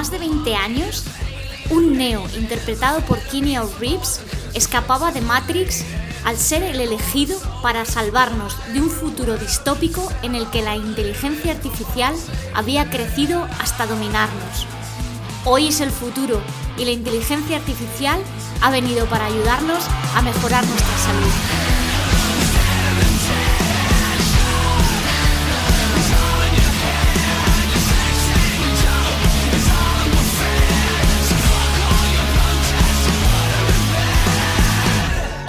más de 20 años, un Neo interpretado por Keanu Reeves escapaba de Matrix al ser el elegido para salvarnos de un futuro distópico en el que la inteligencia artificial había crecido hasta dominarnos. Hoy es el futuro y la inteligencia artificial ha venido para ayudarnos a mejorar nuestra salud.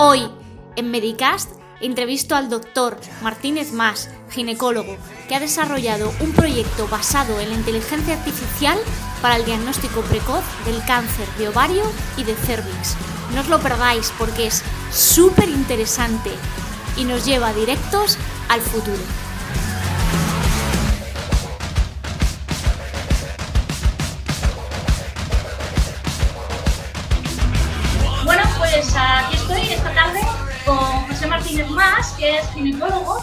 Hoy, en Medicast, entrevisto al doctor Martínez Más, ginecólogo, que ha desarrollado un proyecto basado en la inteligencia artificial para el diagnóstico precoz del cáncer de ovario y de cervix. No os lo perdáis porque es súper interesante y nos lleva directos al futuro. Con José Martínez Más, que es ginecólogo,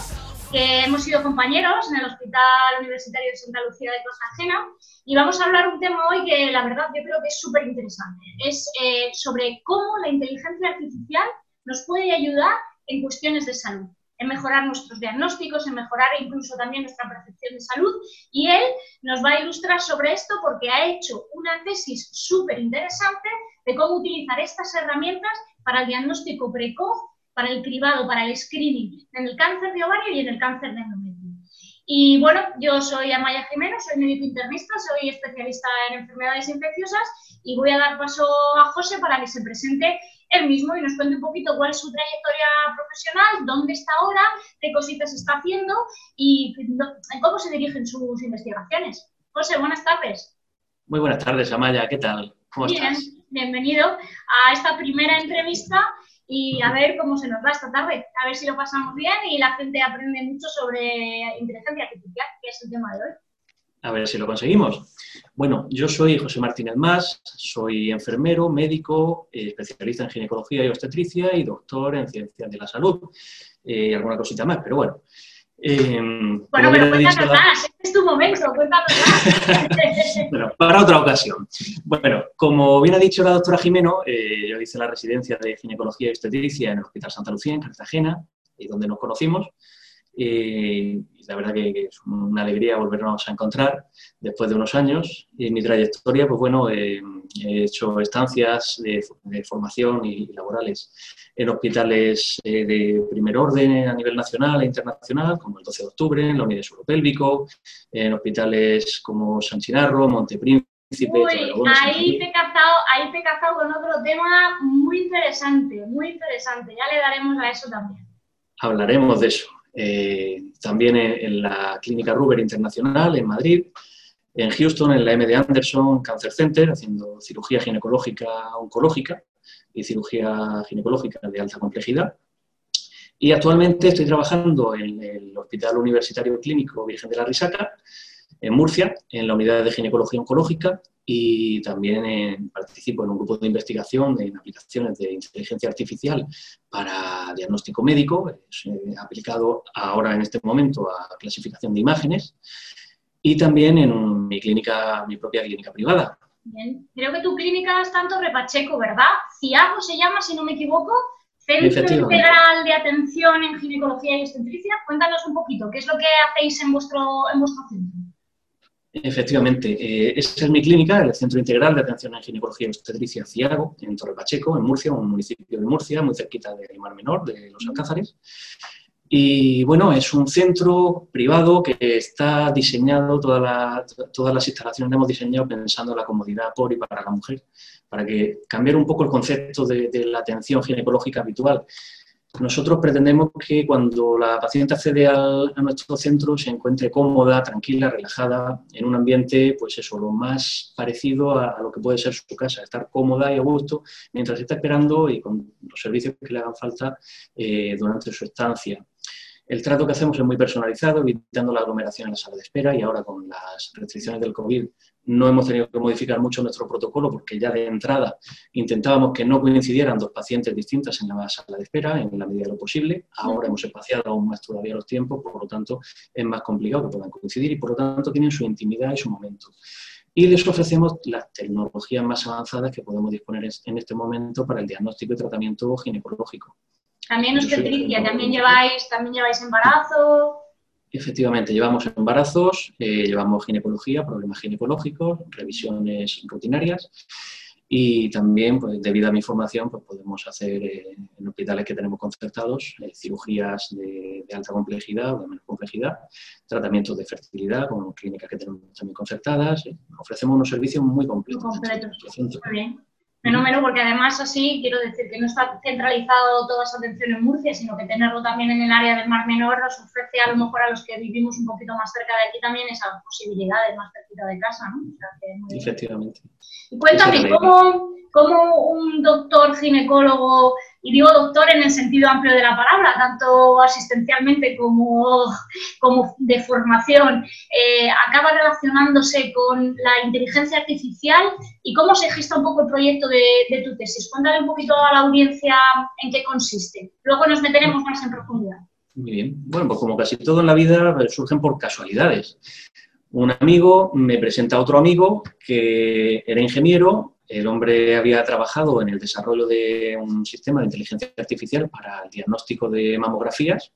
que hemos sido compañeros en el Hospital Universitario de Santa Lucía de Cartagena y vamos a hablar un tema hoy que la verdad yo creo que es súper interesante. Es eh, sobre cómo la inteligencia artificial nos puede ayudar en cuestiones de salud, en mejorar nuestros diagnósticos, en mejorar incluso también nuestra percepción de salud. Y él nos va a ilustrar sobre esto porque ha hecho una tesis súper interesante de cómo utilizar estas herramientas para el diagnóstico precoz, para el cribado, para el screening en el cáncer de ovario y en el cáncer de endometrio. Y bueno, yo soy Amaya Jimeno, soy médico internista, soy especialista en enfermedades infecciosas y voy a dar paso a José para que se presente él mismo y nos cuente un poquito cuál es su trayectoria profesional, dónde está ahora, qué cositas está haciendo y cómo se dirigen sus investigaciones. José, buenas tardes. Muy buenas tardes, Amaya, ¿qué tal? ¿Cómo Bien, estás? bienvenido a esta primera entrevista y a ver cómo se nos va esta tarde, a ver si lo pasamos bien y la gente aprende mucho sobre inteligencia artificial, que es el tema de hoy. A ver si lo conseguimos. Bueno, yo soy José Martínez Más, soy enfermero, médico, eh, especialista en ginecología y obstetricia y doctor en ciencias de la salud. y eh, alguna cosita más, pero bueno. Eh, bueno, pero cuéntanos más, este es tu momento, cuéntanos más. bueno, para otra ocasión. Bueno, como bien ha dicho la doctora Jimeno, yo hice la residencia de ginecología y obstetricia en el Hospital Santa Lucía, en Cartagena, y donde nos conocimos. Y la verdad que, es una alegría volvernos a encontrar después de unos años. Y en mi trayectoria, pues bueno, he hecho estancias de, formación y laborales en hospitales eh, de primer orden a nivel nacional e internacional, como el 12 de octubre, en la unidad suropélvico, en hospitales como San Chinarro, Montepríncipe, Uy, ahí te, he cazado, ahí te he cazado con otro tema muy interesante, muy interesante. Ya le daremos a eso también. Hablaremos de eso. Eh, también en, la Clínica Ruber Internacional en Madrid, en Houston, en la MD Anderson Cancer Center, haciendo cirugía ginecológica oncológica y cirugía ginecológica de alta complejidad. Y actualmente estoy trabajando en el Hospital Universitario Clínico Virgen de la Risaca, en Murcia, en la unidad de ginecología oncológica y también participo en un grupo de investigación en aplicaciones de inteligencia artificial para diagnóstico médico, eh, aplicado ahora en este momento a clasificación de imágenes, y también en mi clínica, mi propia clínica privada. Bien. Creo que tu clínica es tanto Repacheco, ¿verdad? CIAGO se llama, si no me equivoco, Centro Integral de Atención en Ginecología y Obstetricia. Cuéntanos un poquito, ¿qué es lo que hacéis en vuestro, en vuestro centro? Efectivamente, eh, esa es mi clínica, el Centro Integral de Atención en Ginecología y Obstetricia Ciago, en Torre Pacheco, en Murcia, un municipio de Murcia, muy cerquita del Mar Menor, de los Alcázares. Y bueno, es un centro privado que está diseñado, todas las instalaciones hemos diseñado pensando en la comodidad por y para la mujer, para que cambiar un poco el concepto de la atención ginecológica habitual, nosotros pretendemos que cuando la paciente accede a nuestro centro se encuentre cómoda, tranquila, relajada, en un ambiente, pues eso, lo más parecido a, lo que puede ser su casa, estar cómoda y a gusto mientras está esperando y con los servicios que le hagan falta eh, durante su estancia. El trato que hacemos es muy personalizado, evitando la aglomeración en la sala de espera y ahora con las restricciones del COVID no hemos tenido que modificar mucho nuestro protocolo porque ya de entrada intentábamos que no coincidieran dos pacientes distintas en la sala de espera en la medida de lo posible. Ahora hemos espaciado aún más todavía los tiempos, por lo tanto es más complicado que puedan coincidir y por lo tanto tienen su intimidad y su momento. y les ofrecemos las tecnologías más avanzadas que podemos disponer en este momento para el diagnóstico y tratamiento ginecológico. También obstetricia, también lleváis, también lleváis embarazo. Efectivamente, llevamos embarazos, eh, llevamos ginecología, problemas ginecológicos, revisiones rutinarias y también, pues, debido a mi formación, pues podemos hacer eh, en hospitales que tenemos concertados eh, cirugías de, alta complejidad o de menor complejidad, tratamientos de fertilidad con clínicas que tenemos también concertadas. ofrecemos unos servicios muy completos. Muy completos. Muy bien fenómeno porque además así quiero decir que no está centralizado toda esa atención en Murcia, sino que tenerlo también en el área del Mar Menor nos ofrece a lo mejor a los que vivimos un poquito más cerca de aquí también esas posibilidades más cerquita de casa, ¿no? Efectivamente. Y cuéntame, ¿cómo, ¿cómo, un doctor ginecólogo y digo doctor en el sentido amplio de la palabra, tanto asistencialmente como, como de formación, eh, acaba relacionándose con la inteligencia artificial y cómo se gesta un poco el proyecto de, tu tesis. Cuéntale un poquito a la audiencia en qué consiste. Luego nos meteremos más en profundidad. Muy bien. Bueno, pues como casi todo en la vida eh, surgen por casualidades. Un amigo me presenta a otro amigo que era ingeniero el hombre había trabajado en el desarrollo de un sistema de inteligencia artificial para el diagnóstico de mamografías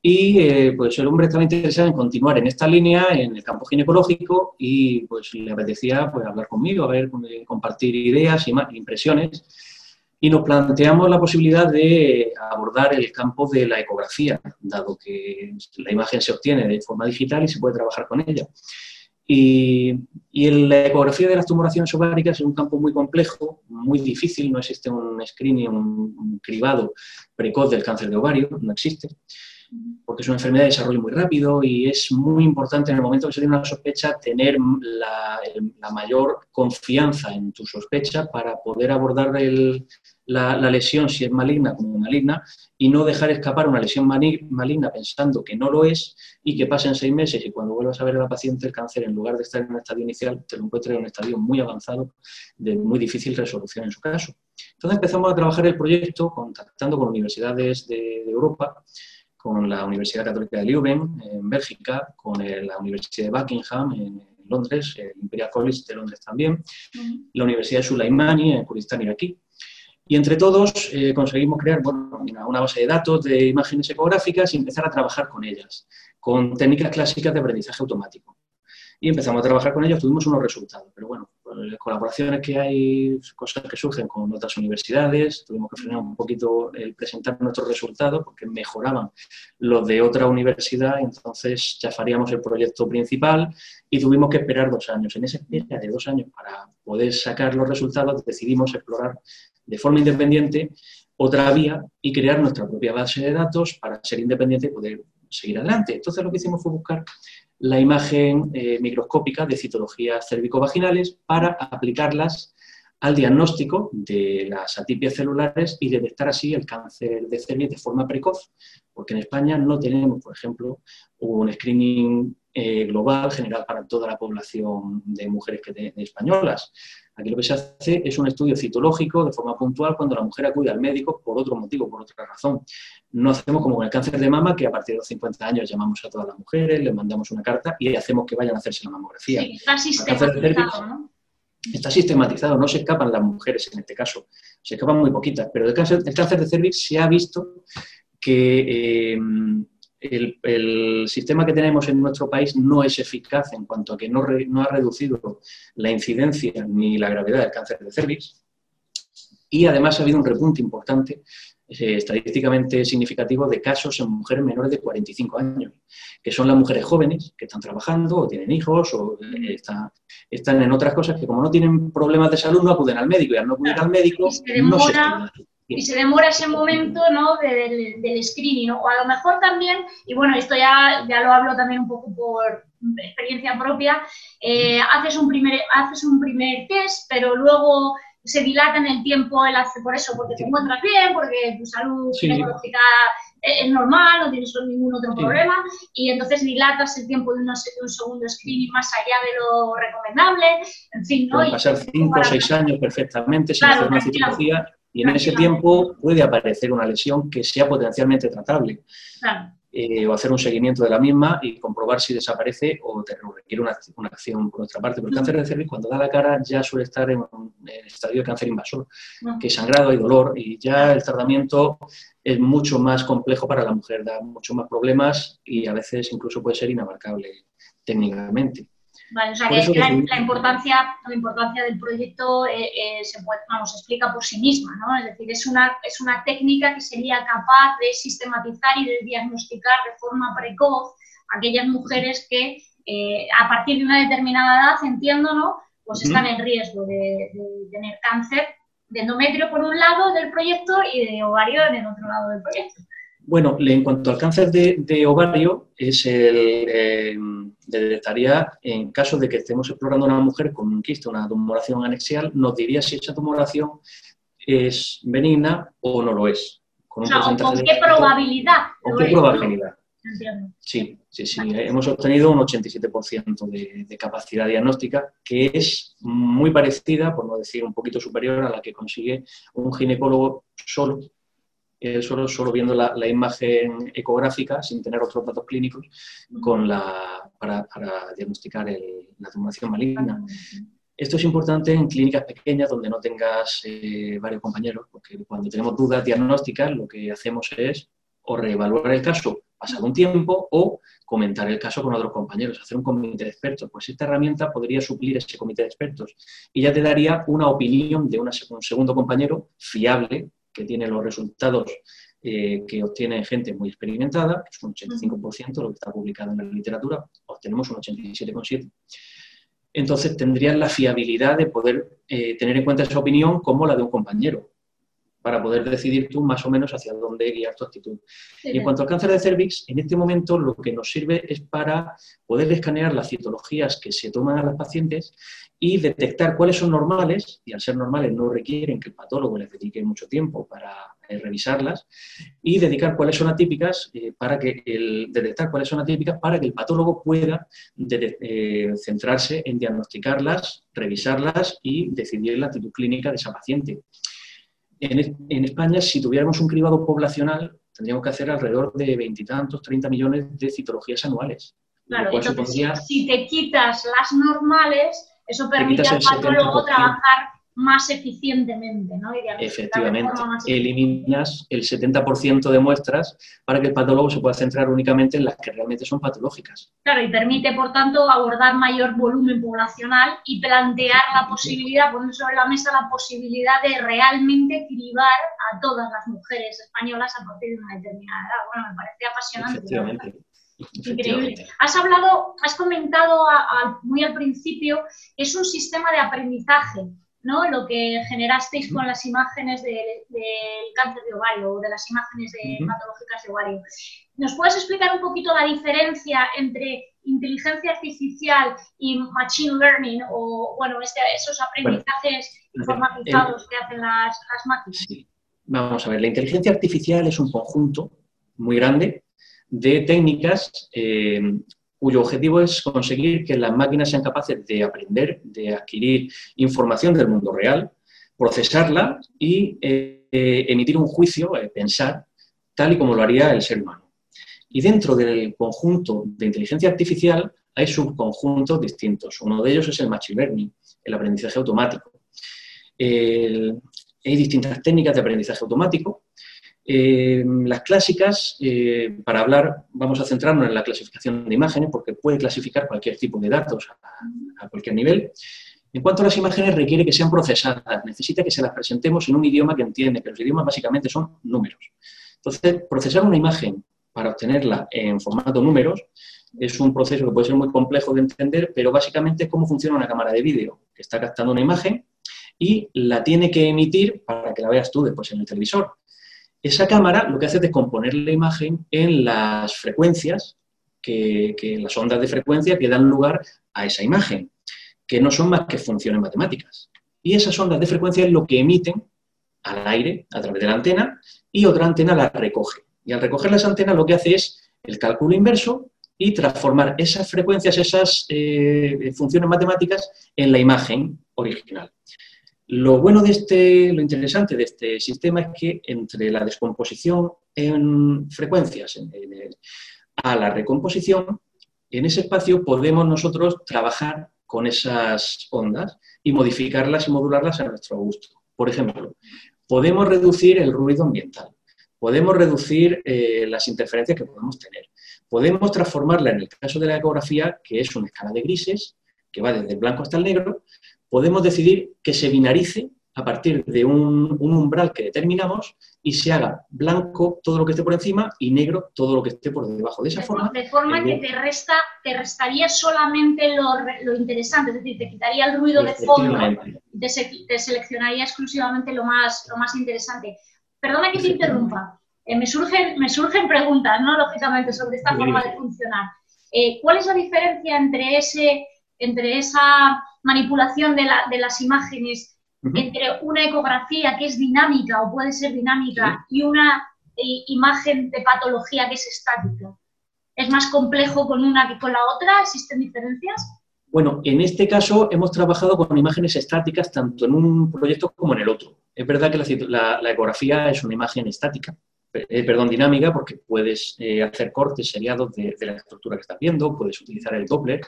y eh, pues el hombre estaba interesado en continuar en esta línea en el campo ginecológico y pues le apetecía pues, hablar conmigo, a ver, eh, compartir ideas y impresiones y nos planteamos la posibilidad de abordar el campo de la ecografía, dado que la imagen se obtiene de forma digital y se puede trabajar con ella. Y, en la ecografía de las tumoraciones ováricas es un campo muy complejo, muy difícil, no existe un screening, un, cribado precoz del cáncer de ovario, no existe, porque es una enfermedad de desarrollo muy rápido y es muy importante en el momento que se tiene una sospecha tener la, la mayor confianza en tu sospecha para poder abordar el, la, lesión si es maligna como maligna y no dejar escapar una lesión maligna pensando que no lo es y que pasen seis meses y cuando vuelvas a ver a la paciente el cáncer, en lugar de estar en un estadio inicial, te lo encuentres en un estadio muy avanzado de muy difícil resolución en su caso. Entonces empezamos a trabajar el proyecto contactando con universidades de, Europa, con la Universidad Católica de Leuven en Bélgica, con la Universidad de Buckingham en Londres, el Imperial College de Londres también, la Universidad de Sulaimani en Kurdistán iraquí, y entre todos eh, conseguimos crear una, base de datos de imágenes ecográficas y empezar a trabajar con ellas, con técnicas clásicas de aprendizaje automático. Y empezamos a trabajar con ellos, tuvimos unos resultados, pero bueno, las colaboraciones que hay, cosas que surgen con otras universidades, tuvimos que frenar un poquito el presentar nuestros resultados porque mejoraban los de otra universidad, entonces ya faríamos el proyecto principal y tuvimos que esperar dos años. En esa espera de dos años para poder sacar los resultados decidimos explorar de forma independiente otra vía y crear nuestra propia base de datos para ser independiente y poder seguir adelante. Entonces lo que hicimos fue buscar la imagen eh, microscópica de citologías cervicovaginales para aplicarlas al diagnóstico de las atipias celulares y detectar así el cáncer de cervix de forma precoz, porque en España no tenemos, por ejemplo, un screening eh, global general para toda la población de mujeres que españolas. Aquí lo que se hace es un estudio citológico de forma puntual cuando la mujer acude al médico por otro motivo, por otra razón. No hacemos como con el cáncer de mama, que a partir de los 50 años llamamos a todas las mujeres, les mandamos una carta y hacemos que vayan a hacerse la mamografía. Sí, está sistematizado, ¿no? Está sistematizado, no se escapan las mujeres en este caso, se escapan muy poquitas, pero el cáncer, cáncer de cervix se ha visto que eh, el, sistema que tenemos en nuestro país no es eficaz en cuanto a que no, ha reducido la incidencia ni la gravedad del cáncer de cervix. Y además ha habido un repunte importante, eh, estadísticamente significativo, de casos en mujeres menores de 45 años, que son las mujeres jóvenes que están trabajando o tienen hijos o eh, están, en otras cosas que como no tienen problemas de salud no acuden al médico. Y al no acudir al médico no se y se demora ese momento ¿no? del, del screening, o a lo mejor también, y bueno, esto ya, ya lo hablo también un poco por experiencia propia, eh, haces, un primer, haces un primer test, pero luego se dilata en el tiempo el hace por eso, porque te encuentras bien, porque tu salud ginecológica es normal, no tienes ningún otro problema, y entonces dilatas el tiempo de, un segundo screening más allá de lo recomendable, en fin, ¿no? Pueden pasar 5 o 6 años perfectamente sin hacer una citología y en ese tiempo puede aparecer una lesión que sea potencialmente tratable. eh, o hacer un seguimiento de la misma y comprobar si desaparece o requiere una, acción por otra parte. Porque el cáncer de cervix, cuando da la cara, ya suele estar en, un, estadio de cáncer invasor, que es sangrado, hay dolor y ya el tratamiento es mucho más complejo para la mujer, da mucho más problemas y a veces incluso puede ser inabarcable técnicamente. Vale, o sea que, la, importancia, la importancia del proyecto eh, eh, se, vamos, explica por sí misma, ¿no? Es decir, es una, es una técnica que sería capaz de sistematizar y de diagnosticar de forma precoz aquellas mujeres que eh, a partir de una determinada edad, entiendo, ¿no? Pues están en riesgo de, de, tener cáncer de endometrio por un lado del proyecto y de ovario en el otro lado del proyecto. Bueno, en cuanto al cáncer de, ovario, es el, eh, detectaría en caso de que estemos explorando una mujer con un quiste, una tumoración anexial, nos diría si esa tumoración es benigna o no lo es. Con, qué probabilidad? ¿Con qué probabilidad? Sí, sí, sí. Hemos obtenido un 87% de, de, capacidad diagnóstica, que es muy parecida, por no decir un poquito superior, a la que consigue un ginecólogo solo solo, solo viendo la, imagen ecográfica, sin tener otros datos clínicos, con la, para, diagnosticar la tumoración maligna. Esto es importante en clínicas pequeñas donde no tengas eh, varios compañeros, porque cuando tenemos dudas diagnósticas lo que hacemos es o reevaluar el caso pasado un tiempo o comentar el caso con otros compañeros, hacer un comité de expertos. Pues esta herramienta podría suplir ese comité de expertos y ya te daría una opinión de un segundo compañero fiable que tiene los resultados eh, que obtiene gente muy experimentada, que es un 85% lo que está publicado en la literatura, obtenemos un 87,7%. Entonces tendrías la fiabilidad de poder eh, tener en cuenta esa opinión como la de un compañero, para poder decidir tú más o menos hacia dónde guiar tu actitud. y en cuanto al cáncer de cervix, en este momento lo que nos sirve es para poder escanear las citologías que se toman a las pacientes y detectar cuáles son normales, y al ser normales no requieren que el patólogo les dedique mucho tiempo para eh, revisarlas, y dedicar cuáles son atípicas eh, para que el, detectar cuáles son atípicas para que el patólogo pueda eh, centrarse en diagnosticarlas, revisarlas y decidir la actitud clínica de esa paciente. En, en España, si tuviéramos un cribado poblacional, tendríamos que hacer alrededor de veintitantos, treinta millones de citologías anuales. Claro, entonces, si te quitas las normales, eso permite al patólogo trabajar más eficientemente, ¿no? Efectivamente, eliminas el 70% de muestras para que el patólogo se pueda centrar únicamente en las que realmente son patológicas. Claro, y permite, por tanto, abordar mayor volumen poblacional y plantear la posibilidad, poner sobre la mesa la posibilidad de realmente cribar a todas las mujeres españolas a partir de una determinada edad. Bueno, me parece apasionante. Efectivamente. Increíble. Has hablado, has comentado muy al principio, es un sistema de aprendizaje, ¿no? Lo que generasteis con las imágenes del cáncer de ovario o de las imágenes patológicas de ovario. ¿Nos puedes explicar un poquito la diferencia entre inteligencia artificial y machine learning o, bueno, este, esos aprendizajes informatizados que hacen las, máquinas? Vamos a ver, la inteligencia artificial es un conjunto muy grande de técnicas eh, cuyo objetivo es conseguir que las máquinas sean capaces de aprender, de adquirir información del mundo real, procesarla y eh, emitir un juicio, eh, pensar, tal y como lo haría el ser humano. Y dentro del conjunto de inteligencia artificial hay subconjuntos distintos. Uno de ellos es el machine learning, el aprendizaje automático. hay distintas técnicas de aprendizaje automático eh, las clásicas, eh, para hablar, vamos a centrarnos en la clasificación de imágenes, porque puede clasificar cualquier tipo de datos a, cualquier nivel. En cuanto a las imágenes, requiere que sean procesadas, necesita que se las presentemos en un idioma que entiende, que los idiomas básicamente son números. Entonces, procesar una imagen para obtenerla en formato números es un proceso que puede ser muy complejo de entender, pero básicamente es cómo funciona una cámara de vídeo, que está captando una imagen y la tiene que emitir para que la veas tú después en el televisor. Esa cámara lo que hace es descomponer la imagen en las frecuencias, que, las ondas de frecuencia que dan lugar a esa imagen, que no son más que funciones matemáticas. Y esas ondas de frecuencia es lo que emiten al aire a través de la antena y otra antena la recoge. Y al recoger las antenas lo que hace es el cálculo inverso y transformar esas frecuencias, esas eh, funciones matemáticas en la imagen original. Lo bueno de este, lo interesante de este sistema es que entre la descomposición en frecuencias a la recomposición, en ese espacio podemos nosotros trabajar con esas ondas y modificarlas y modularlas a nuestro gusto. Por ejemplo, podemos reducir el ruido ambiental, podemos reducir eh, las interferencias que podemos tener, podemos transformarla en el caso de la ecografía, que es una escala de grises, que va desde el blanco hasta el negro, podemos decidir que se binarice a partir de un, umbral que determinamos y se haga blanco todo lo que esté por encima y negro todo lo que esté por debajo. De esa forma. De forma que te, resta, te restaría solamente lo, interesante, es decir, te quitaría el ruido de fondo y te, seleccionaría exclusivamente lo más, lo más interesante. Perdona que te interrumpa. Eh, me, surgen, me surgen preguntas, ¿no? Lógicamente, sobre esta forma de funcionar. Eh, ¿Cuál es la diferencia entre, ese, entre esa manipulación de, de las imágenes entre una ecografía que es dinámica o puede ser dinámica y una eh, imagen de patología que es estática? ¿Es más complejo con una que con la otra? ¿Existen diferencias? Bueno, en este caso hemos trabajado con imágenes estáticas tanto en un proyecto como en el otro. Es verdad que la, ecografía es una imagen estática, eh, perdón, dinámica, porque puedes eh, hacer cortes seriados de, de, la estructura que estás viendo, puedes utilizar el Doppler,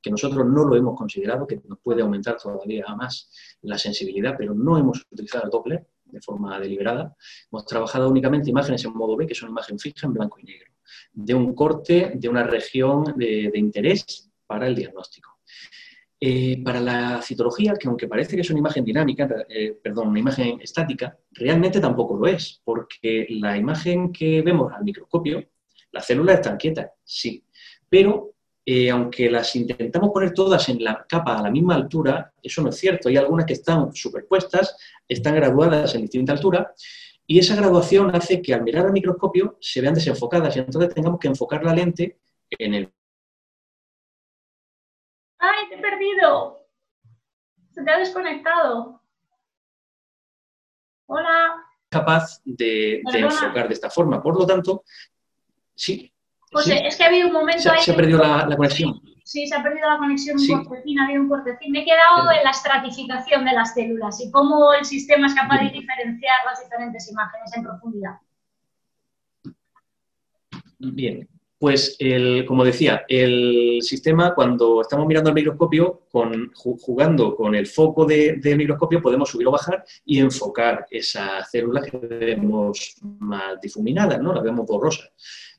que nosotros no lo hemos considerado, que nos puede aumentar todavía más la sensibilidad, pero no hemos utilizado el Doppler de forma deliberada. Hemos trabajado únicamente imágenes en modo B, que son imagen fija en blanco y negro, de un corte de una región de, interés para el diagnóstico. Eh, para la citología, que aunque parece que es una imagen dinámica, eh, perdón, una imagen estática, realmente tampoco lo es, porque la imagen que vemos al microscopio, las células están quietas, sí, pero eh, aunque las intentamos poner todas en la capa a la misma altura, eso no es cierto. Hay algunas que están superpuestas, están graduadas en distinta altura, y esa graduación hace que al mirar al microscopio se vean desenfocadas y entonces tengamos que enfocar la lente en el... ¡Ay, te he perdido! Se te ha desconectado. Hola. Capaz de, de enfocar de esta forma. Por lo tanto, sí, José, es que ha habido un momento se, ahí. Se ha perdido la, conexión. Sí, se ha perdido la conexión un cortecín, ha habido un cortecín. Me he quedado en la estratificación de las células y cómo el sistema es capaz de diferenciar las diferentes imágenes en profundidad. Bien, pues el, como decía, el sistema cuando estamos mirando al microscopio, con, jugando con el foco del microscopio, podemos subir o bajar y enfocar esas células que vemos más difuminadas, ¿no? las vemos borrosas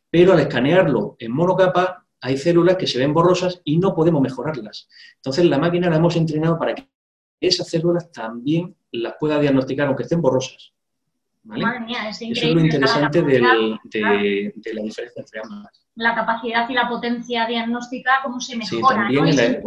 pero al escanearlo en monocapa hay células que se ven borrosas y no podemos mejorarlas. Entonces la máquina la hemos entrenado para que esas células también las pueda diagnosticar aunque estén borrosas. Madre mía, es Eso es lo interesante de, la diferencia entre ambas. La capacidad y la potencia diagnóstica, cómo se mejora y, se,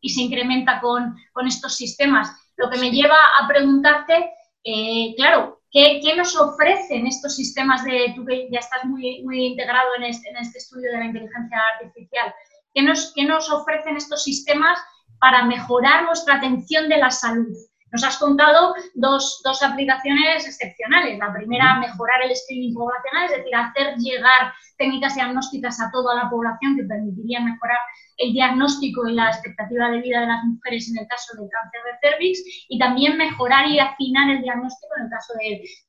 y, se, incrementa con, con, estos sistemas. Lo que me lleva a preguntarte, eh, claro, ¿Qué, nos ofrecen estos sistemas de, tú que ya estás muy, muy integrado en este, en este estudio de la inteligencia artificial, ¿qué nos, qué nos ofrecen estos sistemas para mejorar nuestra atención de la salud? Nos has contado dos, dos, aplicaciones excepcionales. La primera, mejorar el screening poblacional, es decir, hacer llegar técnicas diagnósticas a toda la población que permitirían mejorar el diagnóstico y la expectativa de vida de las mujeres en el caso del cáncer de cervix y también mejorar y afinar el diagnóstico en el caso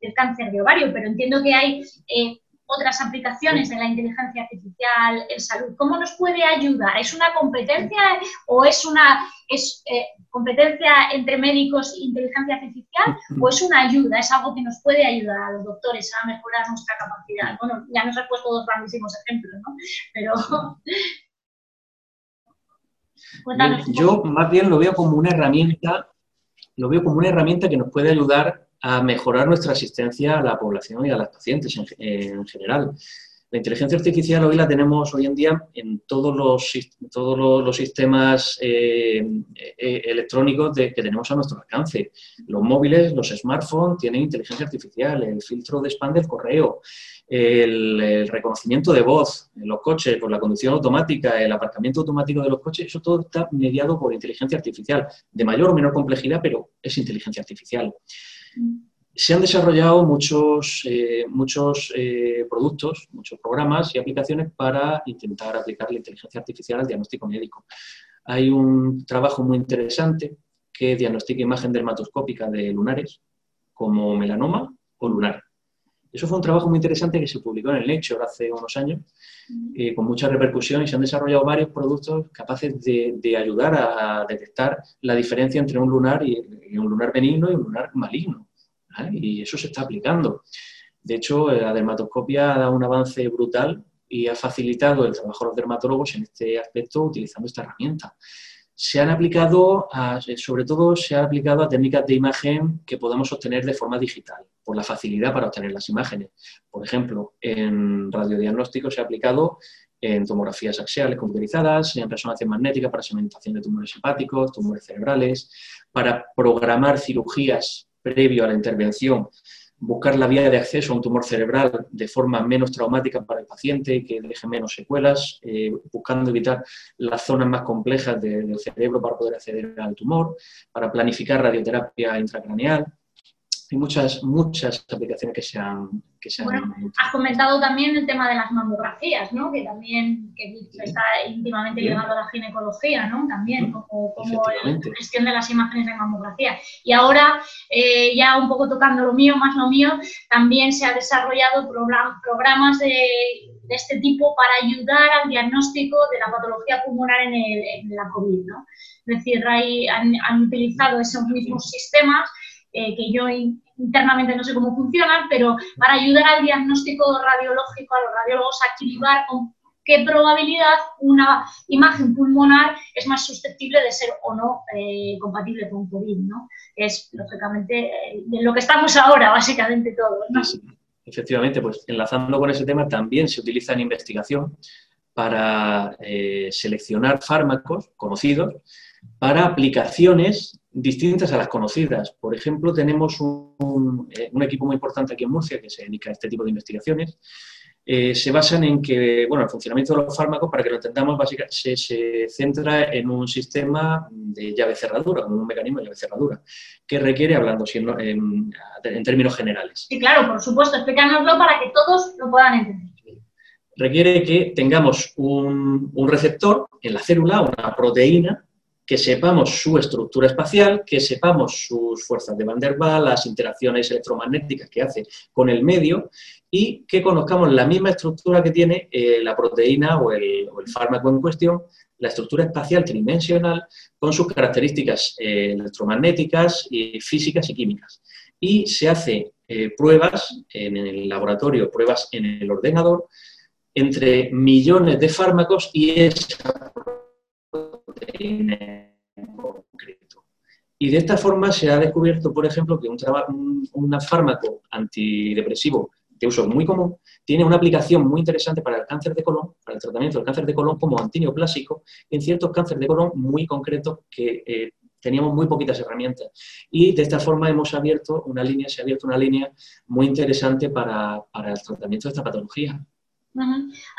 del cáncer de ovario. Pero entiendo que hay eh, otras aplicaciones de la inteligencia artificial en salud. ¿Cómo nos puede ayudar? ¿Es una competencia o es una es, eh, competencia entre médicos e inteligencia artificial o es una ayuda? ¿Es algo que nos puede ayudar a los doctores a mejorar nuestra capacidad? Bueno, ya nos has puesto dos grandísimos ejemplos, ¿no? Pero... yo más bien lo veo como una herramienta, lo veo como una herramienta que nos puede ayudar a mejorar nuestra asistencia a la población y a las pacientes en, general. La inteligencia artificial hoy la tenemos hoy en día en todos los, todos los, sistemas eh, eh, electrónicos que tenemos a nuestro alcance. Los móviles, los smartphones tienen inteligencia artificial, el filtro de spam del correo, el, reconocimiento de voz los coches, por la conducción automática, el aparcamiento automático de los coches, eso todo está mediado por inteligencia artificial, de mayor o menor complejidad, pero es inteligencia artificial. Se han desarrollado muchos, eh, muchos eh, productos, muchos programas y aplicaciones para intentar aplicar la inteligencia artificial al diagnóstico médico. Hay un trabajo muy interesante que diagnostica imagen dermatoscópica de lunares como melanoma o lunar. Eso fue un trabajo muy interesante que se publicó en el Nature hace unos años, eh, con mucha repercusión y se han desarrollado varios productos capaces de, ayudar a detectar la diferencia entre un lunar y, un lunar benigno y un lunar maligno. Y eso se está aplicando. De hecho, la dermatoscopia ha dado un avance brutal y ha facilitado el trabajo de los dermatólogos en este aspecto utilizando esta herramienta se han aplicado, sobre todo se ha aplicado a técnicas de imagen que podemos obtener de forma digital, por la facilidad para obtener las imágenes. Por ejemplo, en radiodiagnóstico se ha aplicado en tomografías axiales computarizadas, en resonancia magnética para segmentación de tumores hepáticos, tumores cerebrales, para programar cirugías previo a la intervención buscar la vía de acceso a un tumor cerebral de forma menos traumática para el paciente, que deje menos secuelas, eh, buscando evitar las zonas más complejas del cerebro para poder acceder al tumor, para planificar radioterapia intracraneal. Hay muchas, muchas aplicaciones que se han, bueno, has comentado también el tema de las mamografías, ¿no? Que también está íntimamente ligado a la ginecología, ¿no? También, como, la gestión de las imágenes de mamografía. Y ahora, eh, ya un poco tocando lo mío, más lo mío, también se ha desarrollado programas de, este tipo para ayudar al diagnóstico de la patología pulmonar en, el, la COVID, ¿no? Es decir, han, han utilizado esos mismos sistemas eh, que yo internamente no sé cómo funcionan, pero para ayudar al diagnóstico radiológico, a los radiólogos a equilibrar con qué probabilidad una imagen pulmonar es más susceptible de ser o no eh, compatible con COVID, ¿no? Es, lógicamente, eh, lo que estamos ahora, básicamente todos, ¿no? Efectivamente, pues enlazando con ese tema, también se utiliza en investigación para seleccionar fármacos conocidos para aplicaciones distintas a las conocidas. Por ejemplo, tenemos un, eh, equipo muy importante aquí en Murcia que se dedica a este tipo de investigaciones. Eh, se basan en que, bueno, el funcionamiento de los fármacos, para que lo entendamos, básicamente se, centra en un sistema de llave cerradura, un mecanismo de llave cerradura, que requiere, hablando en, en, términos generales. Sí, claro, por supuesto, explícanoslo para que todos lo puedan entender. Requiere que tengamos un, un receptor en la célula, una proteína, que sepamos su estructura espacial, que sepamos sus fuerzas de Van der Waals, las interacciones electromagnéticas que hace con el medio y que conozcamos la misma estructura que tiene eh, la proteína o el, fármaco en cuestión, la estructura espacial tridimensional con sus características eh, electromagnéticas, y físicas y químicas. Y se hace eh, pruebas en el laboratorio, pruebas en el ordenador, entre millones de fármacos y esa en concreto. Y de esta forma se ha descubierto, por ejemplo, que un, un, fármaco antidepresivo de uso muy común tiene una aplicación muy interesante para el cáncer de colon, para el tratamiento del cáncer de colon como antineoplásico en ciertos cánceres de colon muy concretos que eh, teníamos muy poquitas herramientas. Y de esta forma hemos abierto una línea, se ha abierto una línea muy interesante para, para el tratamiento de esta patología.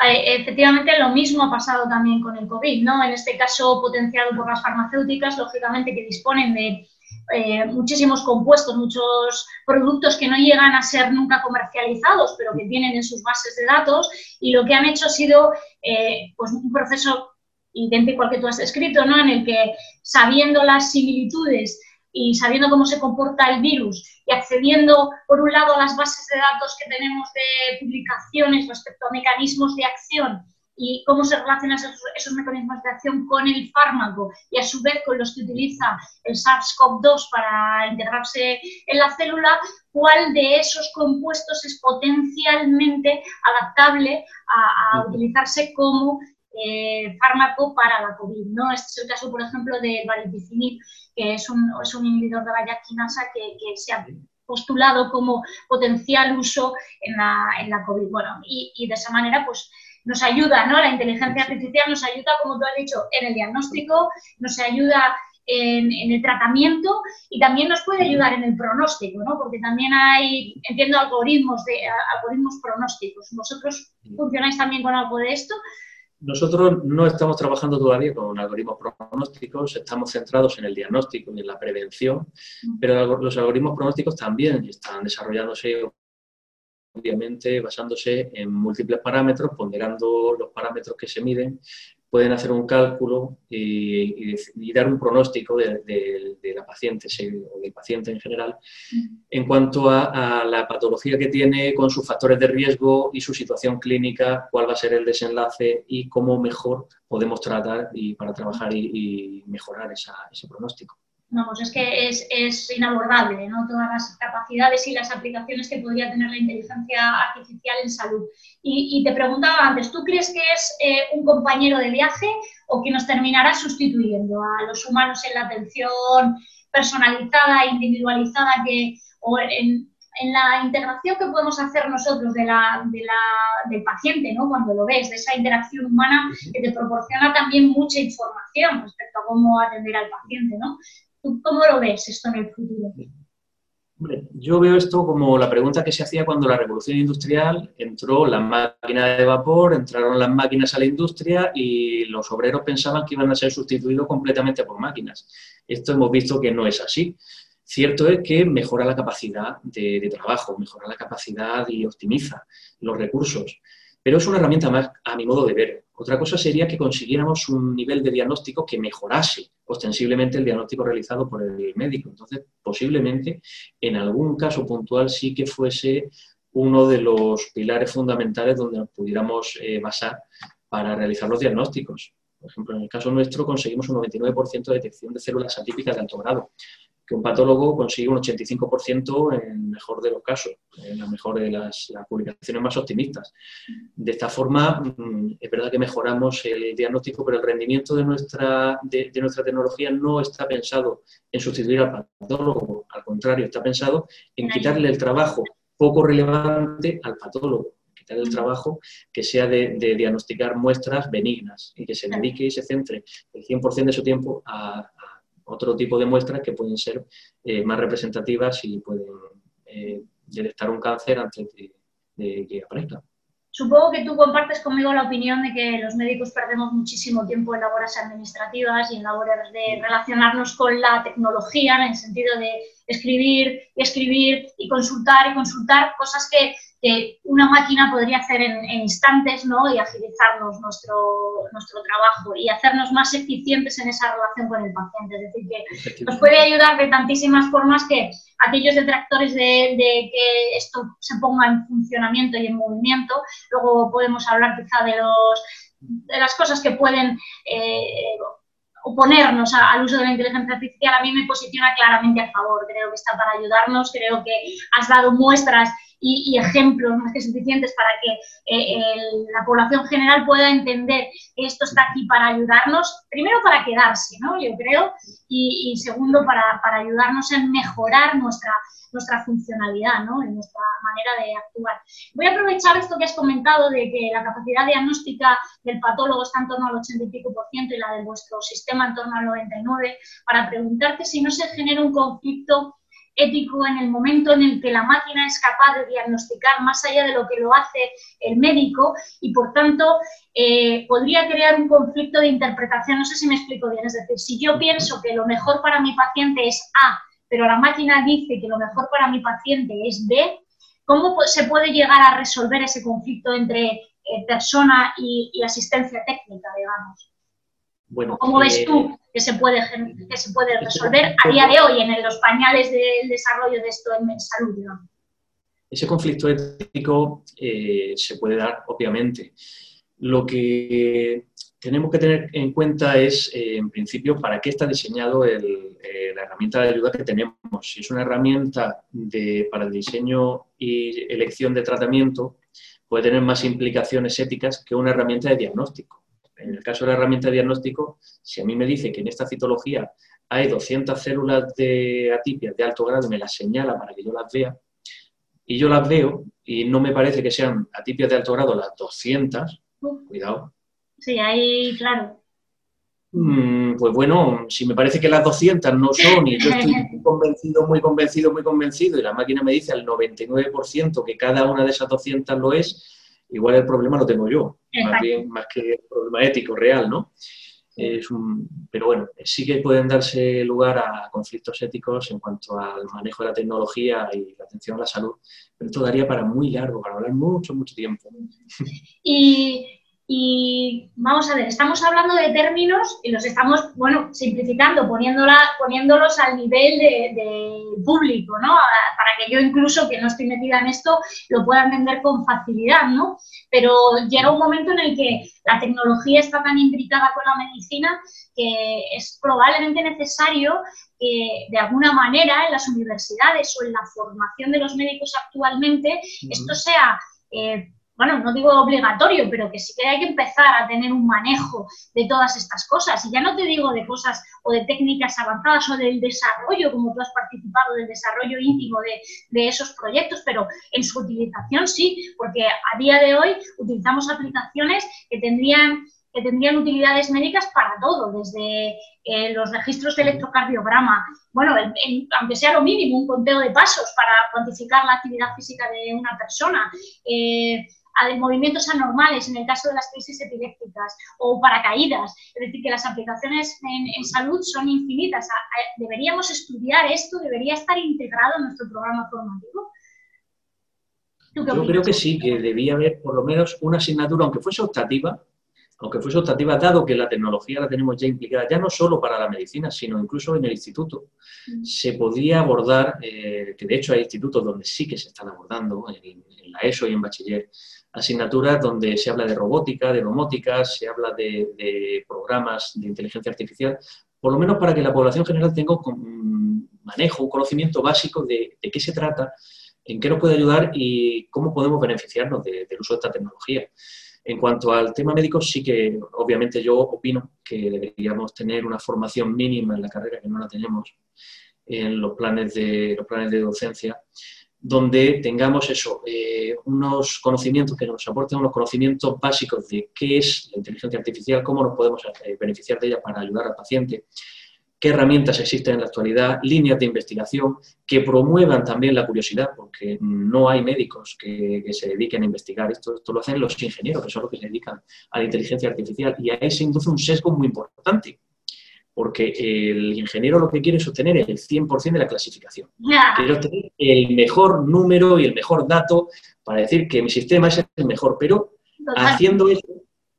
Efectivamente, lo mismo ha pasado también con el COVID, ¿no? En este caso, potenciado por las farmacéuticas, lógicamente, que disponen de eh, muchísimos compuestos, muchos productos que no llegan a ser nunca comercializados, pero que tienen en sus bases de datos, y lo que han hecho ha sido eh, pues un proceso idéntico al que tú has escrito, ¿no? En el que, sabiendo las similitudes y sabiendo cómo se comporta el virus y accediendo, por un lado, a las bases de datos que tenemos de publicaciones respecto a mecanismos de acción y cómo se relacionan esos, mecanismos de acción con el fármaco y a su vez con los que utiliza el SARS-CoV-2 para integrarse en la célula, cuál de esos compuestos es potencialmente adaptable a, utilizarse como eh, fármaco para la COVID. ¿no? Este es el caso, por ejemplo, del variticinib, que es un, es un inhibidor de la yaquinasa que, que, se ha postulado como potencial uso en la, en la COVID. Bueno, y, y, de esa manera, pues nos ayuda, ¿no? La inteligencia artificial nos ayuda, como tú has dicho, en el diagnóstico, nos ayuda en, en, el tratamiento y también nos puede ayudar en el pronóstico, ¿no? Porque también hay, entiendo, algoritmos, de, algoritmos pronósticos. ¿Vosotros funcionáis también con algo de esto? Nosotros no estamos trabajando todavía con algoritmos pronósticos, estamos centrados en el diagnóstico y en la prevención, pero los algoritmos pronósticos también están desarrollándose, obviamente, basándose en múltiples parámetros, ponderando los parámetros que se miden pueden hacer un cálculo y, dar un pronóstico de, la paciente o del paciente en general en cuanto a, la patología que tiene con sus factores de riesgo y su situación clínica, cuál va a ser el desenlace y cómo mejor podemos tratar y para trabajar y, mejorar ese pronóstico. Vamos, es que es, es, inabordable, ¿no? Todas las capacidades y las aplicaciones que podría tener la inteligencia artificial en salud. Y, te preguntaba antes, ¿tú crees que es eh, un compañero de viaje o que nos terminará sustituyendo a los humanos en la atención personalizada, individualizada, que, o en, en la integración que podemos hacer nosotros de la, de la, del paciente, ¿no? cuando lo ves, de esa interacción humana que te proporciona también mucha información respecto a cómo atender al paciente. ¿no? Cómo lo ves esto en el futuro? yo veo esto como la pregunta que se hacía cuando la revolución industrial entró la máquina de vapor, entraron las máquinas a la industria y los obreros pensaban que iban a ser sustituidos completamente por máquinas. Esto hemos visto que no es así. Cierto es que mejora la capacidad de trabajo, mejora la capacidad y optimiza los recursos, pero es una herramienta más a mi modo de ver. Otra cosa sería que consiguiéramos un nivel de diagnóstico que mejorase ostensiblemente el diagnóstico realizado por el médico. Entonces, posiblemente, en algún caso puntual sí que fuese uno de los pilares fundamentales donde nos pudiéramos eh, basar para realizar los diagnósticos. Por ejemplo, en el caso nuestro conseguimos un 99% de detección de células atípicas de alto grado que un patólogo consigue un 85% en el mejor de los casos, en la mejor de las, publicaciones más optimistas. De esta forma, mm, es verdad que mejoramos el diagnóstico, pero el rendimiento de nuestra, de, nuestra tecnología no está pensado en sustituir al patólogo, al contrario, está pensado en quitarle el trabajo poco relevante al patólogo quitarle el trabajo que sea de, diagnosticar muestras benignas y que se dedique y se centre el 100% de su tiempo a, otro tipo de muestras que pueden ser eh, más representativas y pueden eh, detectar un cáncer antes de, que aparezca. Supongo que tú compartes conmigo la opinión de que los médicos perdemos muchísimo tiempo en labores administrativas y en labores de relacionarnos con la tecnología, en el sentido de escribir y escribir y consultar y consultar cosas que que una máquina podría hacer en, instantes ¿no? y agilizarnos nuestro, nuestro trabajo y hacernos más eficientes en esa relación con el paciente. Es decir, que nos puede ayudar de tantísimas formas que aquellos detractores de, que esto se ponga en funcionamiento y en movimiento, luego podemos hablar quizá de, los, de las cosas que pueden... Eh, oponernos al uso de la inteligencia artificial, a mí me posiciona claramente a favor. Creo que está para ayudarnos, creo que has dado muestras y, ejemplos más que suficientes para que eh, la población general pueda entender que esto está aquí para ayudarnos, primero para quedarse, ¿no? yo creo, y, segundo para, para, ayudarnos en mejorar nuestra, nuestra funcionalidad, ¿no? en nuestra manera de actuar. Voy a aprovechar esto que has comentado de que la capacidad diagnóstica del patólogo está en torno al 80 y pico por ciento y la de vuestro sistema en torno al 99, para preguntarte si no se genera un conflicto ético en el momento en el que la máquina es capaz de diagnosticar más allá de lo que lo hace el médico y por tanto eh, podría crear un conflicto de interpretación. No sé si me explico bien. Es decir, si yo pienso que lo mejor para mi paciente es A, pero la máquina dice que lo mejor para mi paciente es B, ¿cómo se puede llegar a resolver ese conflicto entre eh, persona y, y asistencia técnica, digamos? ¿Cómo ves eh, tú que se puede, que se puede resolver a día de hoy en los pañales del desarrollo de esto en salud? Ese conflicto ético eh, se puede dar, obviamente. Lo que tenemos que tener en cuenta es, eh, en principio, para qué está diseñado la herramienta de ayuda que tenemos. Si es una herramienta de, para el diseño y elección de tratamiento, puede tener más implicaciones éticas que una herramienta de diagnóstico. En el caso de la herramienta de diagnóstico, si a mí me dice que en esta citología hay 200 células de atipias de alto grado, me las señala para que yo las vea, y yo las veo y no me parece que sean atipias de alto grado las 200, cuidado. Sí, ahí, claro. Mm, pues bueno, si me parece que las 200 no son y yo estoy convencido, muy convencido, muy convencido y la máquina me dice al 99% que cada una de esas 200 lo es, igual el problema lo tengo yo, más bien más que el problema ético real, ¿no? Es pero bueno, sí que pueden darse lugar a conflictos éticos en cuanto al manejo de la tecnología y la atención a la salud, pero esto daría para muy largo, para hablar mucho, mucho tiempo. Y Y vamos a ver, estamos hablando de términos y los estamos, bueno, simplificando, poniéndola, poniéndolos al nivel de, público, ¿no? Para que yo incluso, que no estoy metida en esto, lo pueda entender con facilidad, ¿no? Pero llega un momento en el que la tecnología está tan implicada con la medicina que es probablemente necesario que de alguna manera en las universidades o en la formación de los médicos actualmente esto sea... Eh, bueno, no digo obligatorio, pero que sí que hay que empezar a tener un manejo de todas estas cosas. Y ya no te digo de cosas o de técnicas avanzadas o del desarrollo, como tú has participado, del desarrollo íntimo de, esos proyectos, pero en su utilización sí, porque a día de hoy utilizamos aplicaciones que tendrían que tendrían utilidades médicas para todo, desde eh, los registros de electrocardiograma, bueno, aunque sea lo mínimo, un conteo de pasos para cuantificar la actividad física de una persona, eh, a movimientos anormales en el caso de las crisis epilépticas o paracaídas. Es decir, que las aplicaciones en, salud son infinitas. ¿Deberíamos estudiar esto? ¿Debería estar integrado en nuestro programa formativo? Yo creo que sí, que debía haber por lo menos una asignatura, aunque fuese optativa, aunque fuese optativa, dado que la tecnología la tenemos ya implicada, ya no solo para la medicina, sino incluso en el instituto, mm. se podría abordar, eh, que de hecho hay institutos donde sí que se están abordando, en, la ESO y en bachiller, asignaturas donde se habla de robótica, de domótica, se habla de, programas de inteligencia artificial, por lo menos para que la población general tenga un manejo, un conocimiento básico de, qué se trata, en qué nos puede ayudar y cómo podemos beneficiarnos del uso de esta tecnología. En cuanto al tema médico, sí que obviamente yo opino que deberíamos tener una formación mínima en la carrera, que no la tenemos en los planes de, los planes de docencia, donde tengamos eso, eh, unos conocimientos que nos aporten unos conocimientos básicos de qué es la inteligencia artificial, cómo nos podemos eh, beneficiar de ella para ayudar al paciente, qué herramientas existen en la actualidad, líneas de investigación que promuevan también la curiosidad, porque no hay médicos que, se dediquen a investigar esto, esto lo hacen los ingenieros, que son los que se dedican a la inteligencia artificial, y ahí se induce un sesgo muy importante porque el ingeniero lo que quiere es obtener el 100% de la clasificación. Quiere obtener el mejor número y el mejor dato para decir que mi sistema es el mejor, pero haciendo eso,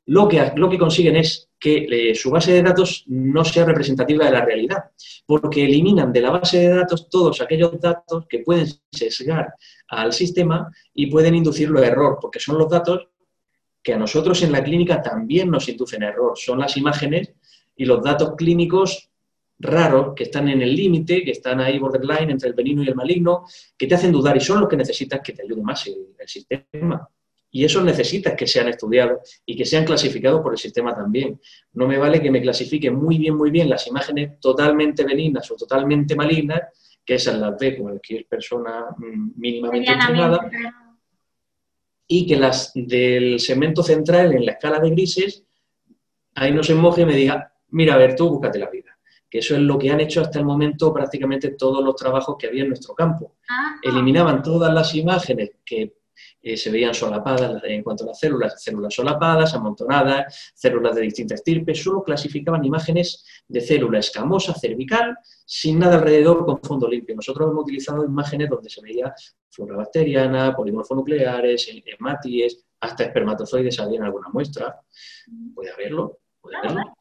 lo que, lo que consiguen es que eh, su base de datos no sea representativa de la realidad, porque eliminan de la base de datos todos aquellos datos que pueden sesgar al sistema y pueden inducirlo a error, porque son los datos que a nosotros en la clínica también nos inducen a error, son las imágenes y los datos clínicos raros que están en el límite, que están ahí borderline entre el benigno y el maligno, que te hacen dudar y son los que necesitas que te ayude más el, sistema. Y eso necesitas que sean estudiados y que sean clasificados por el sistema también. No me vale que me clasifiquen muy bien, muy bien las imágenes totalmente benignas o totalmente malignas, que esas las ve cualquier persona mm, mínimamente entrenada, y que las del segmento central en la escala de grises, ahí no se moje y me diga, mira, a ver, tú búscate la vida. Que eso es lo que han hecho hasta el momento prácticamente todos los trabajos que había en nuestro campo. Ah. Eliminaban todas las imágenes que eh, se veían solapadas en cuanto a las células, células solapadas, amontonadas, células de distintas estirpes, solo clasificaban imágenes de célula escamosa, cervical, sin nada alrededor, con fondo limpio. Nosotros hemos utilizado imágenes donde se veía flora bacteriana, polimorfonucleares, hematíes, hasta espermatozoides había en alguna muestra. Puede haberlo, puede haberlo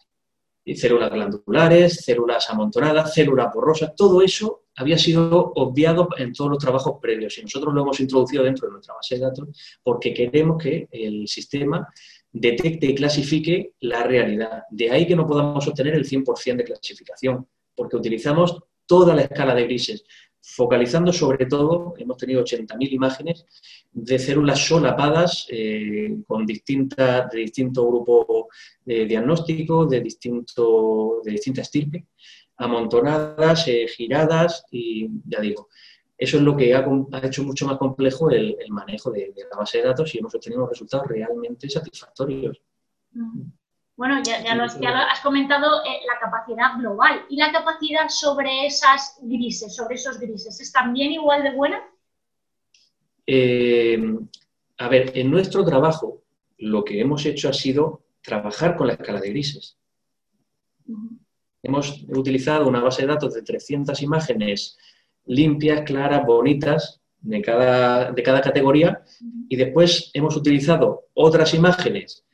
células glandulares, células amontonadas, células borrosas, todo eso había sido obviado en todos los trabajos previos y nosotros lo hemos introducido dentro de nuestra base de datos porque queremos que el sistema detecte y clasifique la realidad. De ahí que no podamos obtener el 100% de clasificación, porque utilizamos toda la escala de grises focalizando sobre todo, hemos tenido 80.000 imágenes de células solapadas eh, con distintas, de distinto grupo de diagnóstico, de, distinto, de distinta estirpe, amontonadas, eh, giradas y ya digo, eso es lo que ha, hecho mucho más complejo el, manejo de, la base de datos y hemos obtenido resultados realmente satisfactorios. Mm. Bueno, ya, lo, has comentado eh, la capacidad global. ¿Y la capacidad sobre esas grises, sobre esos grises, es también igual de buena? Eh, a ver, en nuestro trabajo lo que hemos hecho ha sido trabajar con la escala de grises. Hemos utilizado una base de datos de 300 imágenes limpias, claras, bonitas, de cada, de cada categoría, y después hemos utilizado otras imágenes